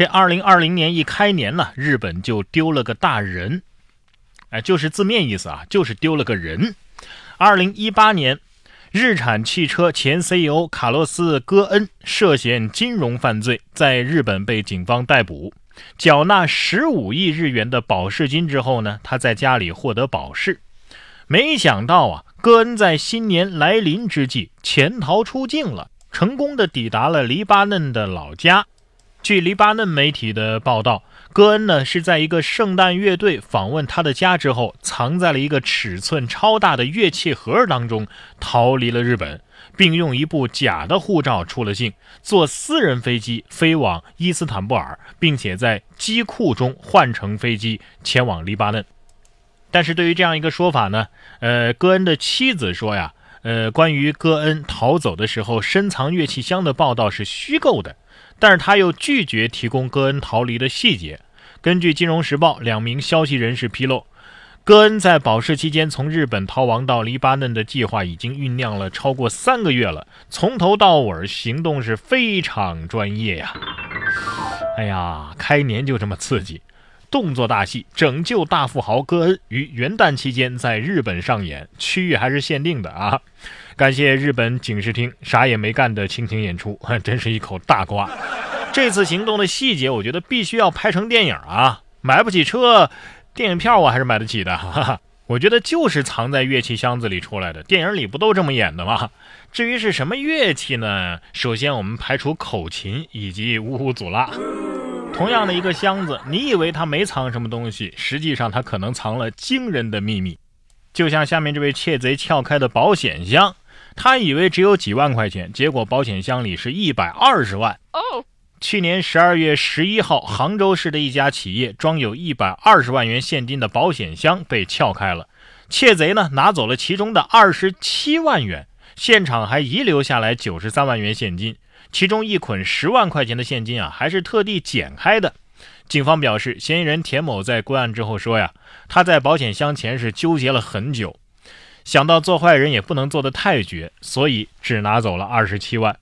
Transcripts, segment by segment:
这二零二零年一开年呢，日本就丢了个大人，哎，就是字面意思啊，就是丢了个人。二零一八年，日产汽车前 CEO 卡洛斯·戈恩涉嫌金融犯罪，在日本被警方逮捕，缴纳十五亿日元的保释金之后呢，他在家里获得保释。没想到啊，戈恩在新年来临之际潜逃出境了，成功的抵达了黎巴嫩的老家。据黎巴嫩媒体的报道，戈恩呢是在一个圣诞乐队访问他的家之后，藏在了一个尺寸超大的乐器盒当中，逃离了日本，并用一部假的护照出了境，坐私人飞机飞往伊斯坦布尔，并且在机库中换乘飞机前往黎巴嫩。但是对于这样一个说法呢，呃，戈恩的妻子说呀，呃，关于戈恩逃走的时候深藏乐器箱的报道是虚构的。但是他又拒绝提供戈恩逃离的细节。根据《金融时报》两名消息人士披露，戈恩在保释期间从日本逃亡到黎巴嫩的计划已经酝酿了超过三个月了，从头到尾行动是非常专业呀。哎呀，开年就这么刺激，动作大戏《拯救大富豪戈恩》于元旦期间在日本上演，区域还是限定的啊。感谢日本警视厅啥也没干的倾情演出，真是一口大瓜。这次行动的细节，我觉得必须要拍成电影啊！买不起车，电影票我还是买得起的。哈哈，我觉得就是藏在乐器箱子里出来的，电影里不都这么演的吗？至于是什么乐器呢？首先我们排除口琴以及呜呼祖拉。同样的一个箱子，你以为它没藏什么东西，实际上它可能藏了惊人的秘密。就像下面这位窃贼撬开的保险箱。他以为只有几万块钱，结果保险箱里是一百二十万。哦，去年十二月十一号，杭州市的一家企业装有一百二十万元现金的保险箱被撬开了，窃贼呢拿走了其中的二十七万元，现场还遗留下来九十三万元现金，其中一捆十万块钱的现金啊还是特地剪开的。警方表示，嫌疑人田某在归案之后说呀，他在保险箱前是纠结了很久。想到做坏人也不能做得太绝，所以只拿走了二十七万。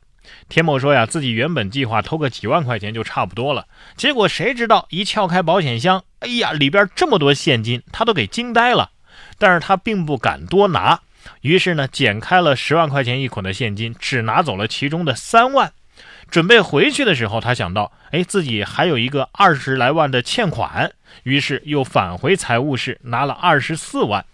田某说呀，自己原本计划偷个几万块钱就差不多了，结果谁知道一撬开保险箱，哎呀，里边这么多现金，他都给惊呆了。但是他并不敢多拿，于是呢，剪开了十万块钱一捆的现金，只拿走了其中的三万。准备回去的时候，他想到，哎，自己还有一个二十来万的欠款，于是又返回财务室拿了二十四万。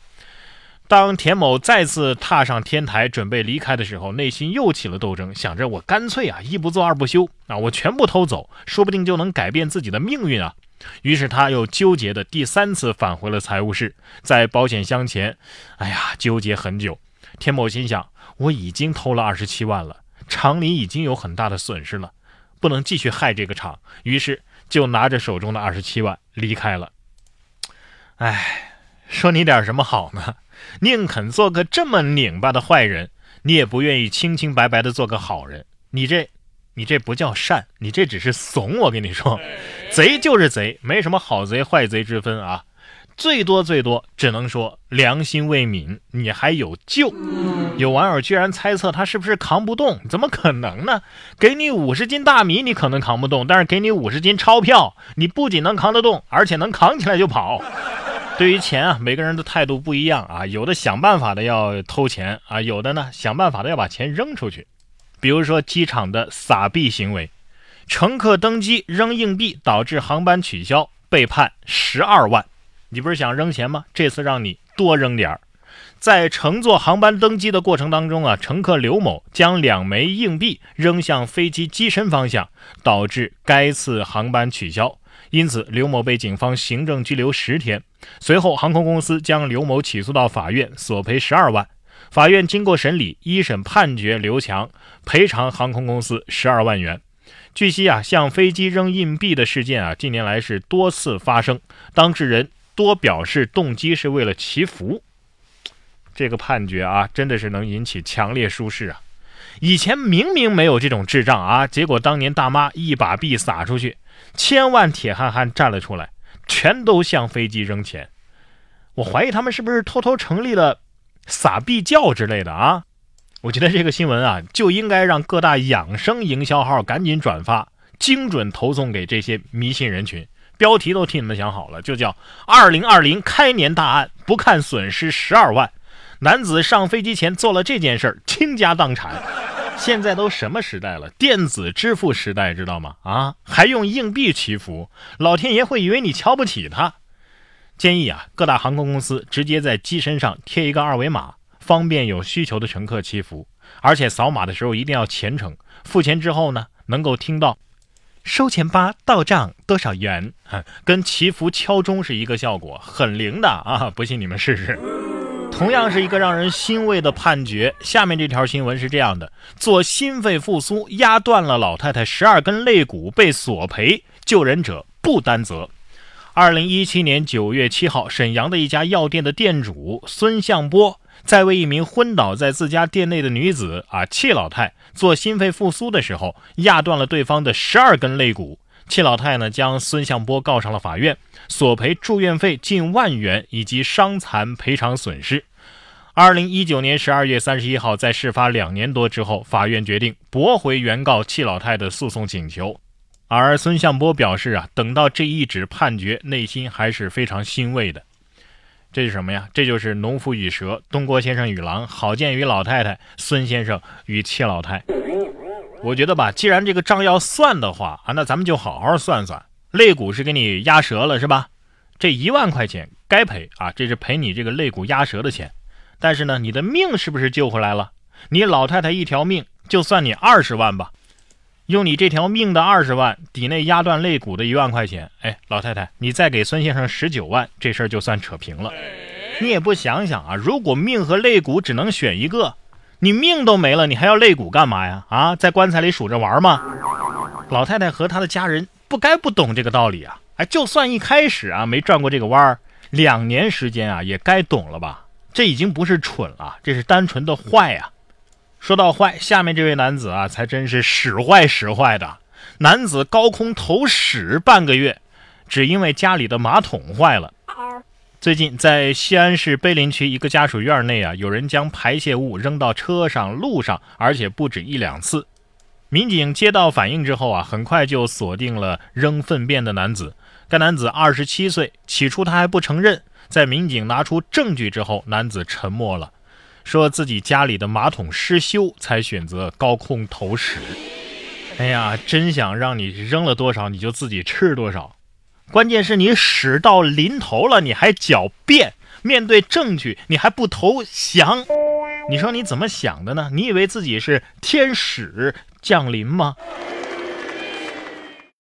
当田某再次踏上天台准备离开的时候，内心又起了斗争，想着我干脆啊一不做二不休啊，我全部偷走，说不定就能改变自己的命运啊。于是他又纠结的第三次返回了财务室，在保险箱前，哎呀，纠结很久。田某心想，我已经偷了二十七万了，厂里已经有很大的损失了，不能继续害这个厂，于是就拿着手中的二十七万离开了。哎。说你点什么好呢？宁肯做个这么拧巴的坏人，你也不愿意清清白白的做个好人。你这，你这不叫善，你这只是怂。我跟你说，贼就是贼，没什么好贼坏贼之分啊。最多最多只能说良心未泯，你还有救。有网友居然猜测他是不是扛不动？怎么可能呢？给你五十斤大米，你可能扛不动；但是给你五十斤钞票，你不仅能扛得动，而且能扛起来就跑。对于钱啊，每个人的态度不一样啊。有的想办法的要偷钱啊，有的呢想办法的要把钱扔出去。比如说机场的撒币行为，乘客登机扔硬币导致航班取消，被判十二万。你不是想扔钱吗？这次让你多扔点儿。在乘坐航班登机的过程当中啊，乘客刘某将两枚硬币扔向飞机机身方向，导致该次航班取消。因此，刘某被警方行政拘留十天。随后，航空公司将刘某起诉到法院，索赔十二万。法院经过审理，一审判决刘强赔偿航空公司十二万元。据悉啊，向飞机扔硬币的事件啊，近年来是多次发生，当事人多表示动机是为了祈福。这个判决啊，真的是能引起强烈舒适啊！以前明明没有这种智障啊，结果当年大妈一把币撒出去。千万铁憨憨站了出来，全都向飞机扔钱。我怀疑他们是不是偷偷成立了撒币教之类的啊？我觉得这个新闻啊，就应该让各大养生营销号赶紧转发，精准投送给这些迷信人群。标题都替你们想好了，就叫“二零二零开年大案，不看损失十二万”。男子上飞机前做了这件事儿，倾家荡产。现在都什么时代了？电子支付时代，知道吗？啊，还用硬币祈福，老天爷会以为你瞧不起他。建议啊，各大航空公司直接在机身上贴一个二维码，方便有需求的乘客祈福。而且扫码的时候一定要虔诚，付钱之后呢，能够听到收钱吧，到账多少元，跟祈福敲钟是一个效果，很灵的啊！不信你们试试。同样是一个让人欣慰的判决。下面这条新闻是这样的：做心肺复苏压断了老太太十二根肋骨，被索赔，救人者不担责。二零一七年九月七号，沈阳的一家药店的店主孙向波，在为一名昏倒在自家店内的女子啊戚老太做心肺复苏的时候，压断了对方的十二根肋骨。戚老太呢，将孙向波告上了法院，索赔住院费近万元以及伤残赔偿损失。二零一九年十二月三十一号，在事发两年多之后，法院决定驳回原告戚老太的诉讼请求。而孙向波表示啊，等到这一纸判决，内心还是非常欣慰的。这是什么呀？这就是农夫与蛇，东郭先生与狼，郝建与老太太，孙先生与戚老太。我觉得吧，既然这个账要算的话啊，那咱们就好好算算。肋骨是给你压折了是吧？这一万块钱该赔啊，这是赔你这个肋骨压折的钱。但是呢，你的命是不是救回来了？你老太太一条命，就算你二十万吧。用你这条命的二十万抵那压断肋骨的一万块钱，哎，老太太，你再给孙先生十九万，这事儿就算扯平了。你也不想想啊，如果命和肋骨只能选一个。你命都没了，你还要肋骨干嘛呀？啊，在棺材里数着玩吗？老太太和她的家人不该不懂这个道理啊！哎，就算一开始啊没转过这个弯儿，两年时间啊也该懂了吧？这已经不是蠢了，这是单纯的坏呀！说到坏，下面这位男子啊才真是使坏使坏的。男子高空投屎半个月，只因为家里的马桶坏了。最近，在西安市碑林区一个家属院内啊，有人将排泄物扔到车上、路上，而且不止一两次。民警接到反映之后啊，很快就锁定了扔粪便的男子。该男子二十七岁，起初他还不承认。在民警拿出证据之后，男子沉默了，说自己家里的马桶失修，才选择高空投屎。哎呀，真想让你扔了多少，你就自己吃多少。关键是你屎到临头了，你还狡辩；面对证据，你还不投降。你说你怎么想的呢？你以为自己是天使降临吗？